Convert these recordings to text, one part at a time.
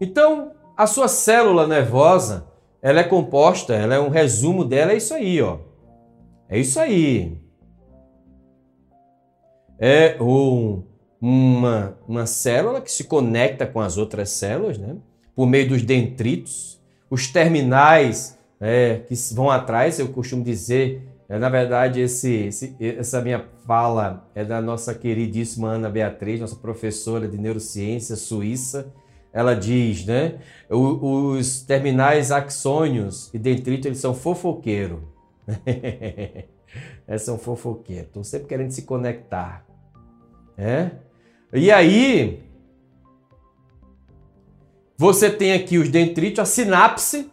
Então, a sua célula nervosa, ela é composta, ela é um resumo dela, é isso aí, ó. É isso aí. É um, uma, uma célula que se conecta com as outras células, né? Por meio dos dendritos, os terminais é, que vão atrás, eu costumo dizer, é, na verdade, esse, esse, essa minha fala é da nossa queridíssima Ana Beatriz, nossa professora de neurociência suíça. Ela diz, né? Os terminais axônios e dendrito, eles são fofoqueiro. é, são fofoqueiros. Estão sempre querendo se conectar. É? E aí, você tem aqui os dendritos, a sinapse,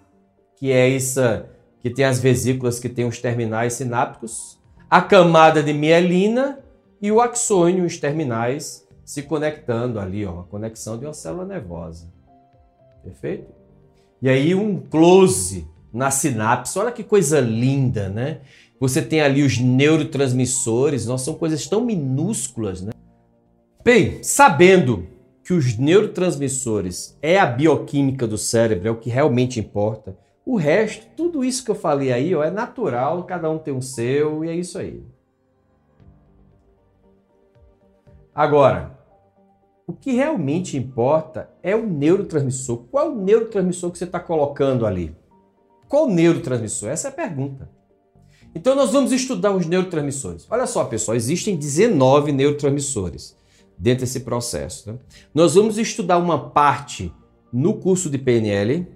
que é essa que tem as vesículas que tem os terminais sinápticos, a camada de mielina e o axônio, os terminais se conectando ali, ó, a conexão de uma célula nervosa. Perfeito? E aí um close na sinapse. Olha que coisa linda, né? Você tem ali os neurotransmissores, nós são coisas tão minúsculas, né? Bem, sabendo que os neurotransmissores é a bioquímica do cérebro, é o que realmente importa. O resto, tudo isso que eu falei aí, ó, é natural, cada um tem um seu e é isso aí. Agora, o que realmente importa é o neurotransmissor. Qual é o neurotransmissor que você está colocando ali? Qual neurotransmissor? Essa é a pergunta. Então nós vamos estudar os neurotransmissores. Olha só, pessoal, existem 19 neurotransmissores dentro desse processo. Né? Nós vamos estudar uma parte no curso de PNL,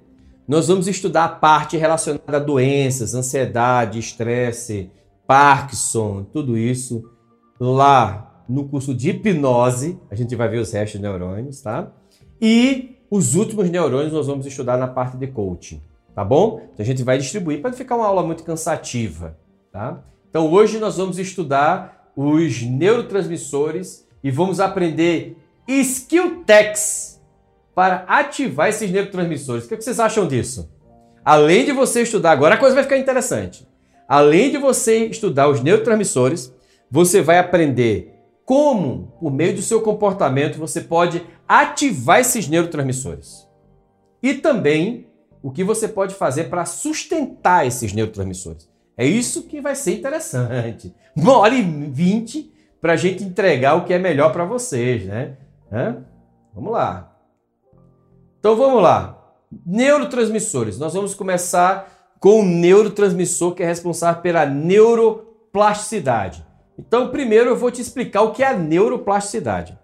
nós vamos estudar a parte relacionada a doenças, ansiedade, estresse, Parkinson, tudo isso lá no curso de hipnose. A gente vai ver os restos de neurônios, tá? E os últimos neurônios nós vamos estudar na parte de coaching, tá bom? Então a gente vai distribuir para não ficar uma aula muito cansativa, tá? Então hoje nós vamos estudar os neurotransmissores e vamos aprender skill techs para ativar esses neurotransmissores. O que vocês acham disso? Além de você estudar, agora a coisa vai ficar interessante. Além de você estudar os neurotransmissores, você vai aprender como, por meio do seu comportamento, você pode ativar esses neurotransmissores. E também o que você pode fazer para sustentar esses neurotransmissores. É isso que vai ser interessante. Uma hora e vinte para a gente entregar o que é melhor para vocês, né? Hã? Vamos lá. Então vamos lá. Neurotransmissores. Nós vamos começar com o neurotransmissor que é responsável pela neuroplasticidade. Então, primeiro eu vou te explicar o que é a neuroplasticidade.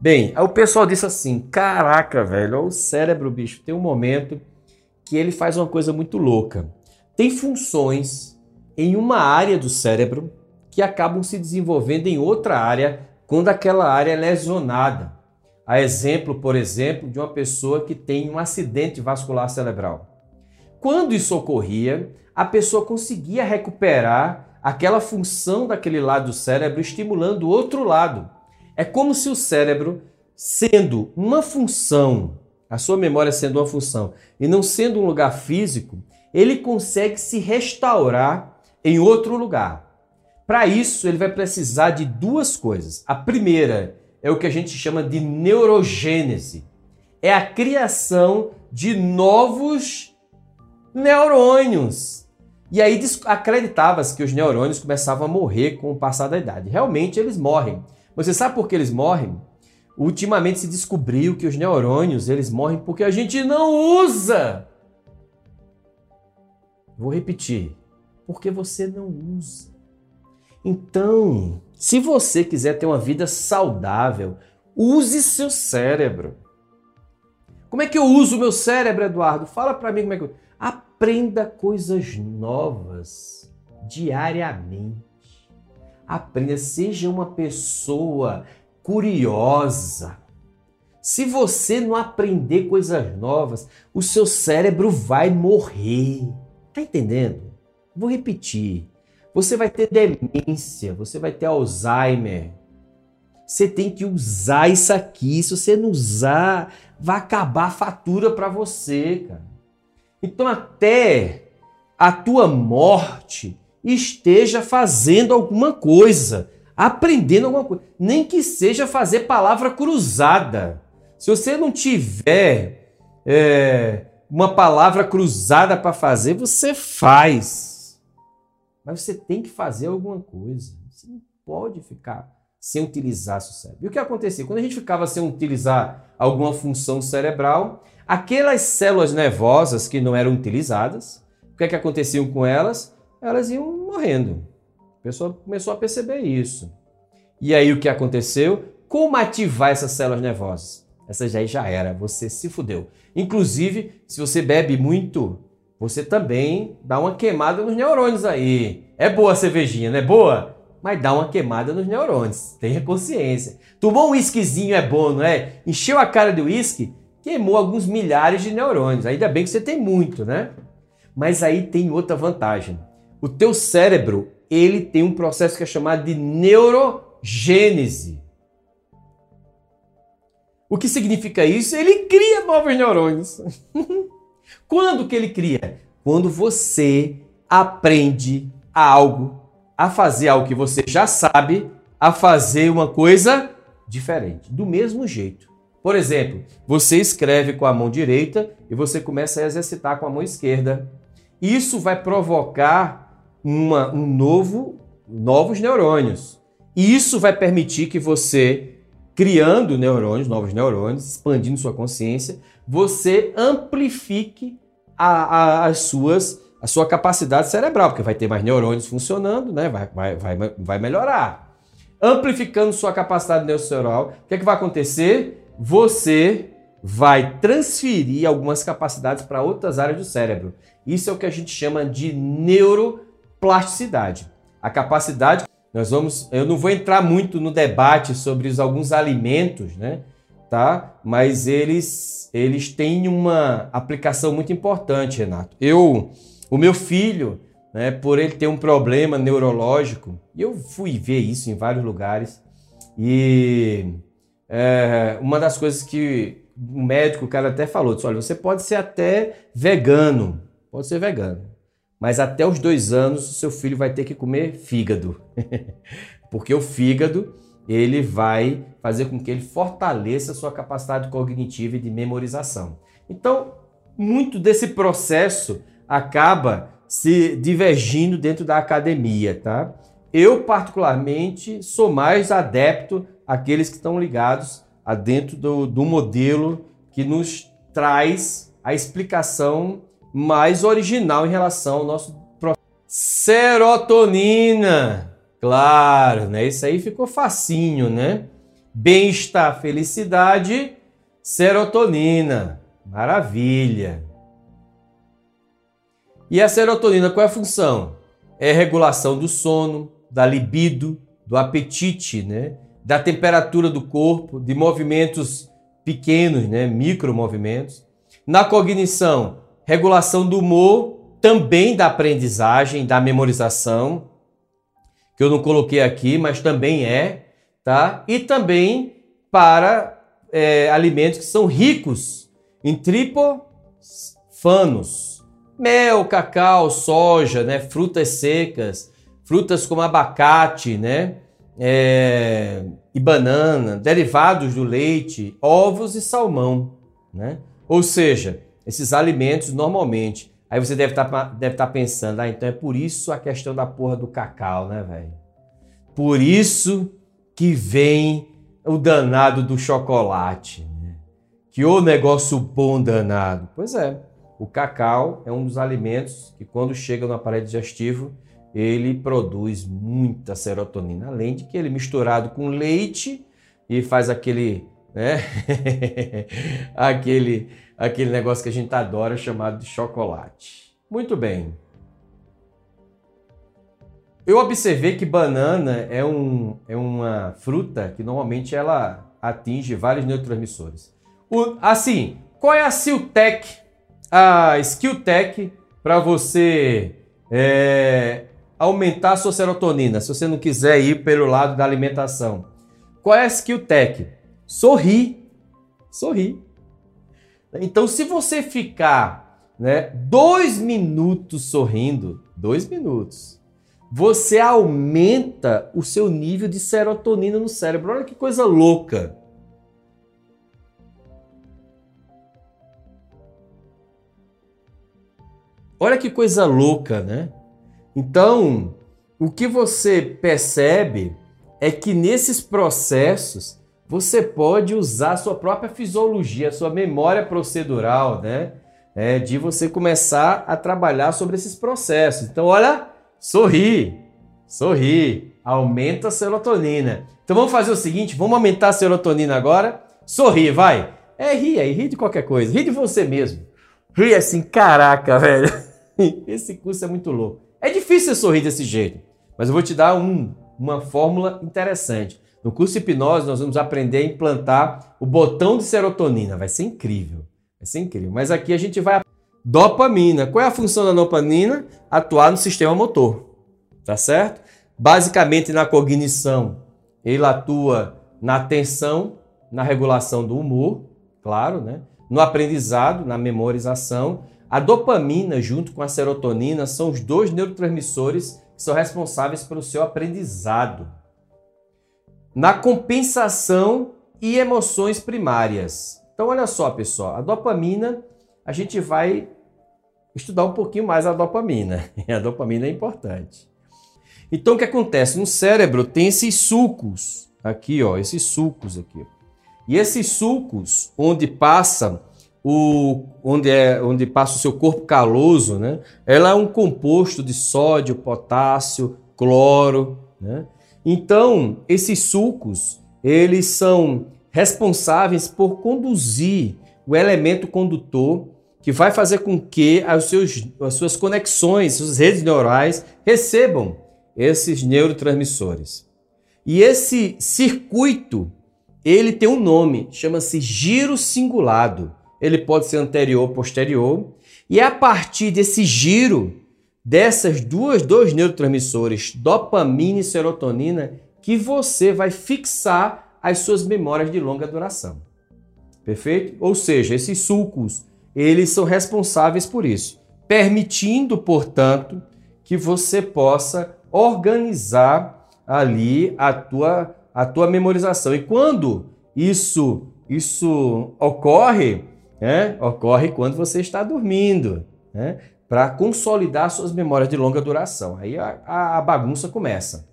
Bem, o pessoal disse assim: caraca, velho, o cérebro, bicho, tem um momento que ele faz uma coisa muito louca. Tem funções em uma área do cérebro que acabam se desenvolvendo em outra área quando aquela área é lesionada. A exemplo, por exemplo, de uma pessoa que tem um acidente vascular cerebral. Quando isso ocorria, a pessoa conseguia recuperar aquela função daquele lado do cérebro, estimulando o outro lado. É como se o cérebro, sendo uma função, a sua memória sendo uma função e não sendo um lugar físico, ele consegue se restaurar em outro lugar. Para isso, ele vai precisar de duas coisas. A primeira é o que a gente chama de neurogênese. É a criação de novos neurônios. E aí acreditava-se que os neurônios começavam a morrer com o passar da idade. Realmente eles morrem. Você sabe por que eles morrem? Ultimamente se descobriu que os neurônios eles morrem porque a gente não usa. Vou repetir. Porque você não usa. Então, se você quiser ter uma vida saudável, use seu cérebro. Como é que eu uso o meu cérebro, Eduardo? Fala para mim como é que eu... Aprenda coisas novas diariamente. Aprenda, seja uma pessoa curiosa. Se você não aprender coisas novas, o seu cérebro vai morrer. Tá entendendo? Vou repetir. Você vai ter demência, você vai ter Alzheimer. Você tem que usar isso aqui. Se você não usar, vai acabar a fatura para você, cara. Então até a tua morte esteja fazendo alguma coisa, aprendendo alguma coisa, nem que seja fazer palavra cruzada. Se você não tiver é, uma palavra cruzada para fazer, você faz. Mas você tem que fazer alguma coisa. Você não pode ficar sem utilizar seu cérebro. E o que acontecia? Quando a gente ficava sem utilizar alguma função cerebral, aquelas células nervosas que não eram utilizadas, o que é que acontecia com elas? Elas iam morrendo. A pessoa começou a perceber isso. E aí o que aconteceu? Como ativar essas células nervosas? Essa já já era, você se fudeu. Inclusive, se você bebe muito, você também dá uma queimada nos neurônios aí. É boa a cervejinha, não é boa? Mas dá uma queimada nos neurônios. Tenha consciência. Tomou um whiskyzinho é bom, não é? Encheu a cara de uísque, queimou alguns milhares de neurônios. Ainda bem que você tem muito, né? Mas aí tem outra vantagem. O teu cérebro, ele tem um processo que é chamado de neurogênese. O que significa isso? Ele cria novos neurônios. Quando que ele cria? Quando você aprende algo, a fazer algo que você já sabe, a fazer uma coisa diferente, do mesmo jeito. Por exemplo, você escreve com a mão direita e você começa a exercitar com a mão esquerda. Isso vai provocar uma, um novo, novos neurônios. E isso vai permitir que você criando neurônios, novos neurônios, expandindo sua consciência, você amplifique a, a, as suas, a sua capacidade cerebral, porque vai ter mais neurônios funcionando, né? vai, vai, vai, vai melhorar. Amplificando sua capacidade neuronal, o que, é que vai acontecer? Você vai transferir algumas capacidades para outras áreas do cérebro. Isso é o que a gente chama de neuroplasticidade. A capacidade nós vamos, eu não vou entrar muito no debate sobre os, alguns alimentos, né? Tá? Mas eles eles têm uma aplicação muito importante, Renato. Eu, o meu filho, né, por ele ter um problema neurológico, eu fui ver isso em vários lugares, e é, uma das coisas que o médico, o cara até falou, disse, olha, você pode ser até vegano, pode ser vegano, mas até os dois anos o seu filho vai ter que comer fígado. Porque o fígado ele vai fazer com que ele fortaleça a sua capacidade cognitiva e de memorização. Então, muito desse processo acaba se divergindo dentro da academia, tá? Eu, particularmente, sou mais adepto àqueles que estão ligados a dentro do, do modelo que nos traz a explicação mais original em relação ao nosso processo. Serotonina, claro, né? Isso aí ficou facinho, né? Bem-estar, felicidade, serotonina, maravilha. E a serotonina, qual é a função? É regulação do sono, da libido, do apetite, né? Da temperatura do corpo, de movimentos pequenos, né? Micromovimentos. Na cognição, regulação do humor, também da aprendizagem, da memorização, que eu não coloquei aqui, mas também é, tá? E também para é, alimentos que são ricos em tripofanos, mel, cacau, soja, né? Frutas secas, frutas como abacate, né? É, e banana, derivados do leite, ovos e salmão, né? Ou seja, esses alimentos normalmente. Aí você deve estar tá, deve tá pensando, ah, então é por isso a questão da porra do cacau, né, velho? Por isso que vem o danado do chocolate, né? Que o negócio bom danado. Pois é, o cacau é um dos alimentos que quando chega no aparelho digestivo, ele produz muita serotonina, além de que ele misturado com leite e faz aquele, né? aquele aquele negócio que a gente adora chamado de chocolate. Muito bem. Eu observei que banana é, um, é uma fruta que normalmente ela atinge vários neurotransmissores. O, assim, qual é a Siltec, a Skilltech para você é, aumentar a sua serotonina, se você não quiser ir pelo lado da alimentação? Qual é a Skilltech? Sorrir. Sorrir. Então, se você ficar né, dois minutos sorrindo, dois minutos, você aumenta o seu nível de serotonina no cérebro. Olha que coisa louca. Olha que coisa louca, né? Então, o que você percebe é que nesses processos você pode usar a sua própria fisiologia, a sua memória procedural, né? É, de você começar a trabalhar sobre esses processos. Então, olha, sorri, sorri, aumenta a serotonina. Então vamos fazer o seguinte, vamos aumentar a serotonina agora. Sorri, vai. É, ri aí, ri de qualquer coisa, ri de você mesmo. Ri assim, caraca, velho. Esse curso é muito louco. É difícil sorrir desse jeito, mas eu vou te dar um, uma fórmula interessante. No curso de hipnose, nós vamos aprender a implantar o botão de serotonina. Vai ser incrível. Vai ser incrível. Mas aqui a gente vai. Dopamina. Qual é a função da dopamina? Atuar no sistema motor. Tá certo? Basicamente na cognição. Ele atua na atenção, na regulação do humor, claro, né? No aprendizado, na memorização. A dopamina, junto com a serotonina, são os dois neurotransmissores que são responsáveis pelo seu aprendizado na compensação e emoções primárias. Então, olha só, pessoal, a dopamina, a gente vai estudar um pouquinho mais a dopamina. A dopamina é importante. Então, o que acontece? No cérebro tem esses sulcos, aqui, ó, esses sulcos aqui. E esses sulcos, onde passa o, onde, é, onde passa o seu corpo caloso, né? Ela é um composto de sódio, potássio, cloro, né? Então, esses sulcos, eles são responsáveis por conduzir o elemento condutor que vai fazer com que as, seus, as suas conexões, suas redes neurais recebam esses neurotransmissores. E esse circuito, ele tem um nome, chama-se giro singulado. Ele pode ser anterior posterior, e é a partir desse giro dessas duas dois neurotransmissores, dopamina e serotonina, que você vai fixar as suas memórias de longa duração. Perfeito? Ou seja, esses sulcos, eles são responsáveis por isso, permitindo, portanto, que você possa organizar ali a tua a tua memorização. E quando isso isso ocorre, né? ocorre quando você está dormindo. Né? para consolidar suas memórias de longa duração. Aí a, a, a bagunça começa.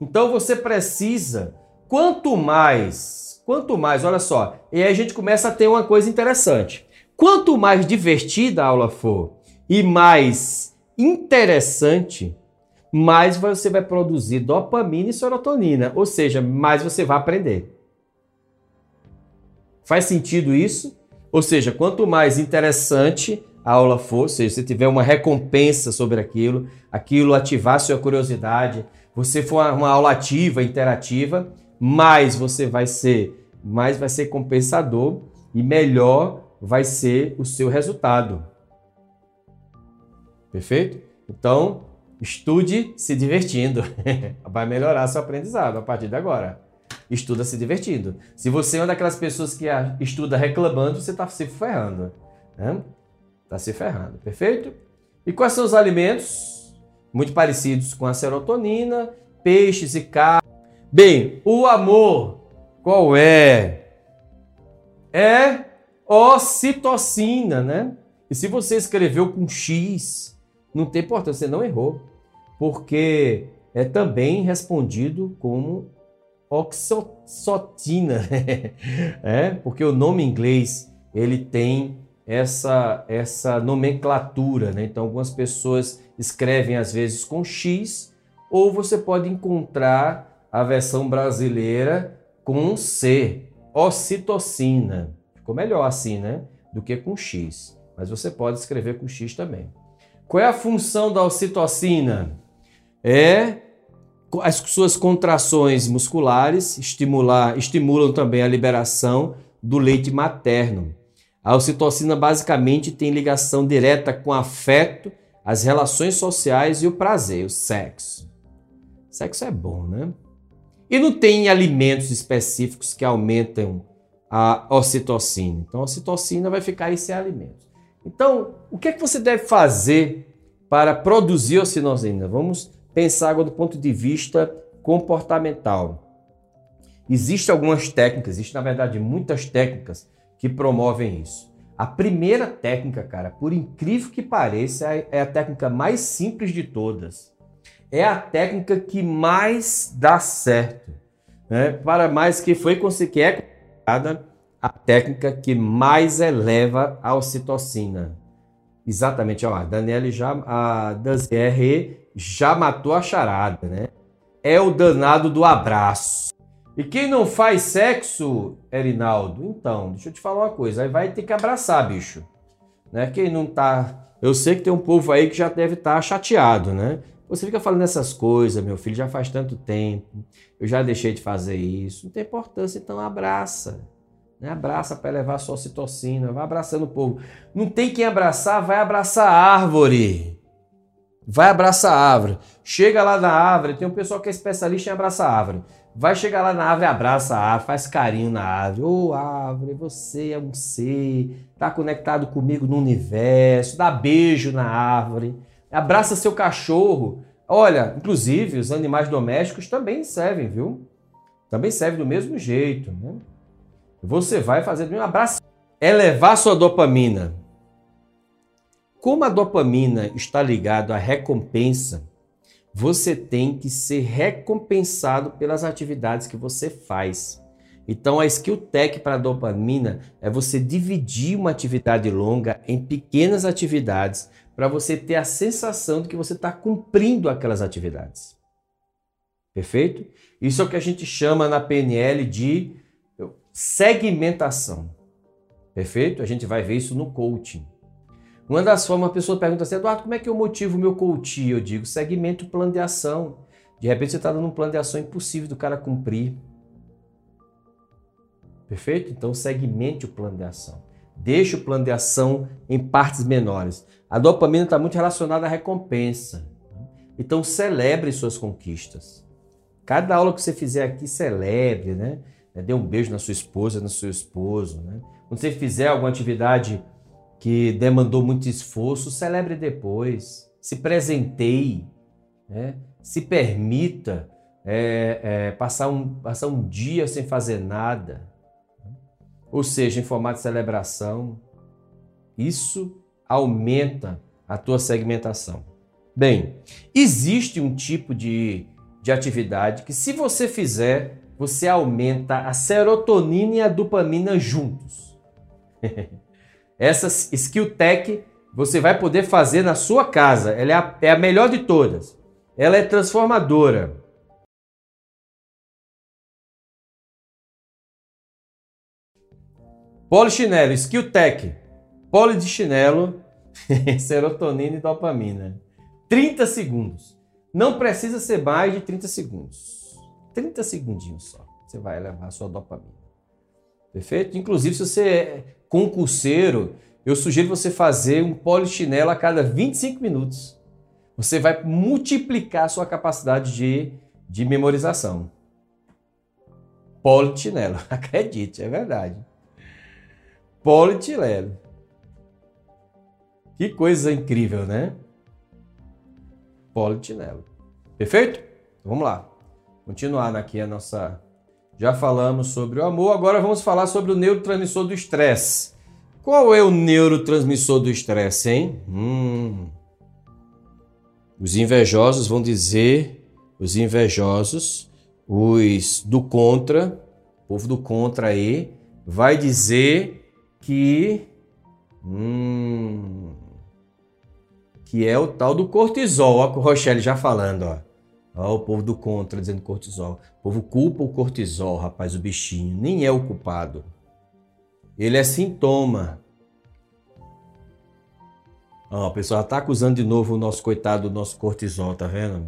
Então você precisa, quanto mais, quanto mais, olha só, e aí a gente começa a ter uma coisa interessante. Quanto mais divertida a aula for e mais interessante, mais você vai produzir dopamina e serotonina, ou seja, mais você vai aprender. Faz sentido isso? Ou seja, quanto mais interessante a aula for, se você tiver uma recompensa sobre aquilo, aquilo ativar sua curiosidade, você for uma aula ativa, interativa, mais você vai ser, mais vai ser compensador e melhor vai ser o seu resultado. Perfeito? Então, estude se divertindo. vai melhorar seu aprendizado a partir de agora. Estuda se divertindo. Se você é uma daquelas pessoas que estuda reclamando, você está se ferrando. Né? Está se ferrando, perfeito? E quais são os alimentos? Muito parecidos com a serotonina, peixes e carne. Bem, o amor, qual é? É ocitocina, né? E se você escreveu com X, não tem importância, você não errou. Porque é também respondido como oxotina, é? Porque o nome inglês ele tem essa, essa nomenclatura. Né? Então, algumas pessoas escrevem às vezes com X, ou você pode encontrar a versão brasileira com C, ocitocina. Ficou melhor assim, né? Do que com X. Mas você pode escrever com X também. Qual é a função da ocitocina? É as suas contrações musculares estimular, estimulam também a liberação do leite materno. A ocitocina basicamente tem ligação direta com afeto, as relações sociais e o prazer, o sexo. Sexo é bom, né? E não tem alimentos específicos que aumentam a ocitocina. Então, a ocitocina vai ficar em sem alimentos. Então, o que é que você deve fazer para produzir ocitocina? Vamos pensar agora do ponto de vista comportamental. Existem algumas técnicas, existem na verdade muitas técnicas que promovem isso. A primeira técnica, cara, por incrível que pareça, é, é a técnica mais simples de todas. É a técnica que mais dá certo. Né? Para mais que foi que é considerada a técnica que mais eleva a ocitocina. Exatamente, ó, a Daniele já, a Danzier já matou a charada, né? É o danado do abraço. E quem não faz sexo, Erinaldo? Então, deixa eu te falar uma coisa, aí vai ter que abraçar, bicho. Né? Quem não tá. Eu sei que tem um povo aí que já deve estar tá chateado, né? Você fica falando essas coisas, meu filho, já faz tanto tempo, eu já deixei de fazer isso. Não tem importância, então abraça. Né? Abraça para elevar a sua ocitocina, vai abraçando o povo. Não tem quem abraçar, vai abraçar a árvore. Vai abraçar a árvore. Chega lá na árvore, tem um pessoal que é especialista em abraçar a árvore. Vai chegar lá na árvore, abraça a árvore, faz carinho na árvore. Ô oh, árvore, você é um ser, está conectado comigo no universo. Dá beijo na árvore. Abraça seu cachorro. Olha, inclusive os animais domésticos também servem, viu? Também servem do mesmo jeito, né? Você vai fazer um abraço, elevar sua dopamina. Como a dopamina está ligada à recompensa, você tem que ser recompensado pelas atividades que você faz. Então, a skill tech para a dopamina é você dividir uma atividade longa em pequenas atividades para você ter a sensação de que você está cumprindo aquelas atividades. Perfeito? Isso é o que a gente chama na PNL de segmentação. Perfeito? A gente vai ver isso no coaching. Uma das formas, a pessoa pergunta assim, Eduardo, como é que eu motivo o meu coaching? Eu digo, segmento o plano de ação. De repente você está dando um plano de ação impossível do cara cumprir. Perfeito? Então segmente o plano de ação. Deixe o plano de ação em partes menores. A dopamina está muito relacionada à recompensa. Então celebre suas conquistas. Cada aula que você fizer aqui, celebre, né? Né? Dê um beijo na sua esposa, no seu esposo. Né? Quando você fizer alguma atividade que demandou muito esforço, celebre depois. Se presenteie. Né? Se permita é, é, passar, um, passar um dia sem fazer nada. Ou seja, em formato de celebração. Isso aumenta a tua segmentação. Bem, existe um tipo de, de atividade que, se você fizer, você aumenta a serotonina e a dopamina juntos. Essa skill tech você vai poder fazer na sua casa. Ela é a, é a melhor de todas. Ela é transformadora. Polichinelo, skill tech. Poli de chinelo, serotonina e dopamina. 30 segundos. Não precisa ser mais de 30 segundos. 30 segundinhos só. Você vai levar a sua dopamina. Perfeito? Inclusive, se você é concurseiro, eu sugiro você fazer um polichinelo a cada 25 minutos. Você vai multiplicar a sua capacidade de, de memorização. Polichinelo, acredite, é verdade. Polichinelo. Que coisa incrível, né? Polichinelo. Perfeito? Vamos lá continuar aqui a nossa. Já falamos sobre o amor, agora vamos falar sobre o neurotransmissor do estresse. Qual é o neurotransmissor do estresse, hein? Hum. Os invejosos vão dizer, os invejosos, os do contra, o povo do contra aí, vai dizer que. Hum, que é o tal do cortisol. Olha o Rochelle já falando, ó. Ó, o povo do contra dizendo cortisol. O povo culpa o cortisol, rapaz, o bichinho. Nem é o culpado. Ele é sintoma. Ó, o pessoal tá acusando de novo o nosso coitado do nosso cortisol, tá vendo?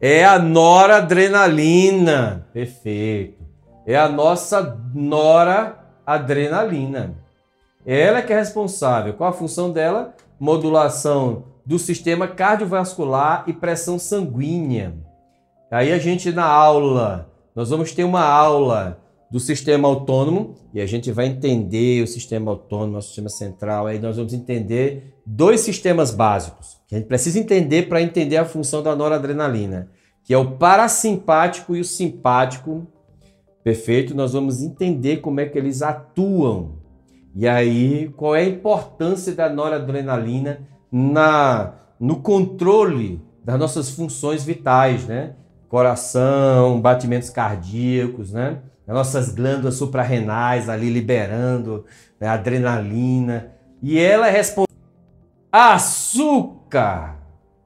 É a noradrenalina. Perfeito. É a nossa noradrenalina. Ela que é responsável. Qual a função dela? Modulação do sistema cardiovascular e pressão sanguínea. Aí a gente na aula, nós vamos ter uma aula do sistema autônomo e a gente vai entender o sistema autônomo, o sistema central. Aí nós vamos entender dois sistemas básicos que a gente precisa entender para entender a função da noradrenalina, que é o parasimpático e o simpático. Perfeito? Nós vamos entender como é que eles atuam. E aí, qual é a importância da noradrenalina na no controle das nossas funções vitais, né? Coração, batimentos cardíacos, né? As nossas glândulas suprarrenais ali liberando né? adrenalina. E ela é. Açúcar!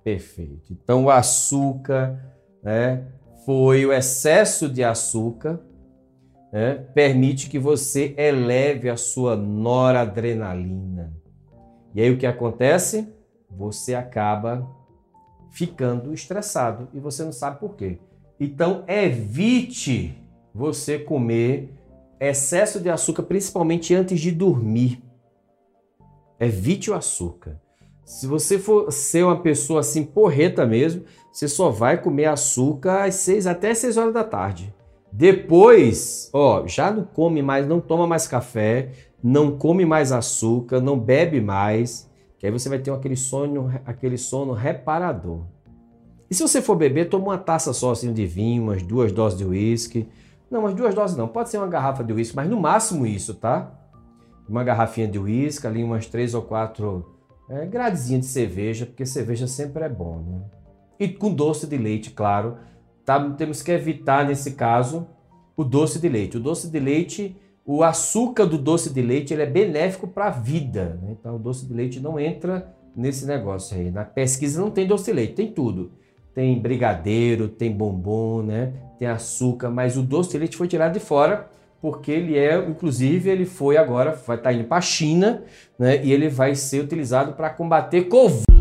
Perfeito. Então, o açúcar né, foi o excesso de açúcar né, permite que você eleve a sua noradrenalina. E aí o que acontece? Você acaba ficando estressado e você não sabe por quê. Então evite você comer excesso de açúcar, principalmente antes de dormir. Evite o açúcar. Se você for ser uma pessoa assim porreta mesmo, você só vai comer açúcar às seis até 6 horas da tarde. Depois, ó, já não come mais, não toma mais café, não come mais açúcar, não bebe mais, que aí você vai ter aquele sono, aquele sono reparador. E se você for beber, toma uma taça só assim de vinho, umas duas doses de uísque. Não, umas duas doses não, pode ser uma garrafa de uísque, mas no máximo isso, tá? Uma garrafinha de uísque, ali umas três ou quatro é, gradezinhas de cerveja, porque cerveja sempre é bom, né? E com doce de leite, claro. Tá? Temos que evitar, nesse caso, o doce de leite. O doce de leite, o açúcar do doce de leite, ele é benéfico para a vida. Né? Então, o doce de leite não entra nesse negócio aí. Na pesquisa não tem doce de leite, tem tudo. Tem brigadeiro, tem bombom, né? tem açúcar, mas o doce de leite foi tirado de fora porque ele é, inclusive, ele foi agora, vai estar tá indo para a China, né? E ele vai ser utilizado para combater Covid.